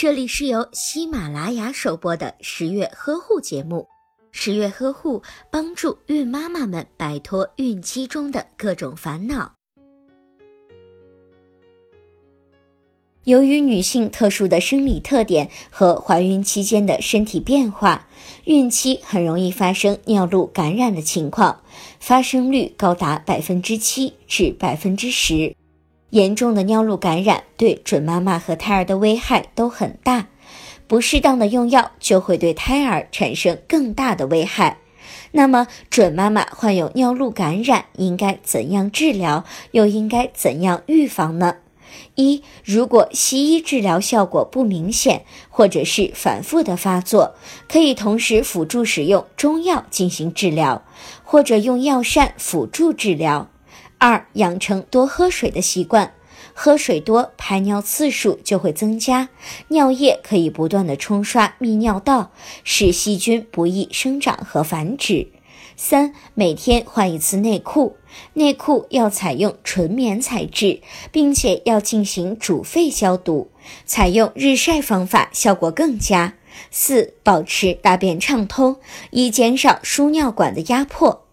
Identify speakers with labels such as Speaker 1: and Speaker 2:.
Speaker 1: 这里是由喜马拉雅首播的十月呵护节目。十月呵护帮助孕妈妈们摆脱孕期中的各种烦恼。由于女性特殊的生理特点和怀孕期间的身体变化，孕期很容易发生尿路感染的情况，发生率高达百分之七至百分之十。严重的尿路感染对准妈妈和胎儿的危害都很大，不适当的用药就会对胎儿产生更大的危害。那么，准妈妈患有尿路感染应该怎样治疗，又应该怎样预防呢？一，如果西医治疗效果不明显，或者是反复的发作，可以同时辅助使用中药进行治疗，或者用药膳辅助治疗。二，养成多喝水的习惯，喝水多，排尿次数就会增加，尿液可以不断的冲刷泌尿道，使细菌不易生长和繁殖。三，每天换一次内裤，内裤要采用纯棉材质，并且要进行煮沸消毒，采用日晒方法效果更佳。四，保持大便畅通，以减少输尿管的压迫。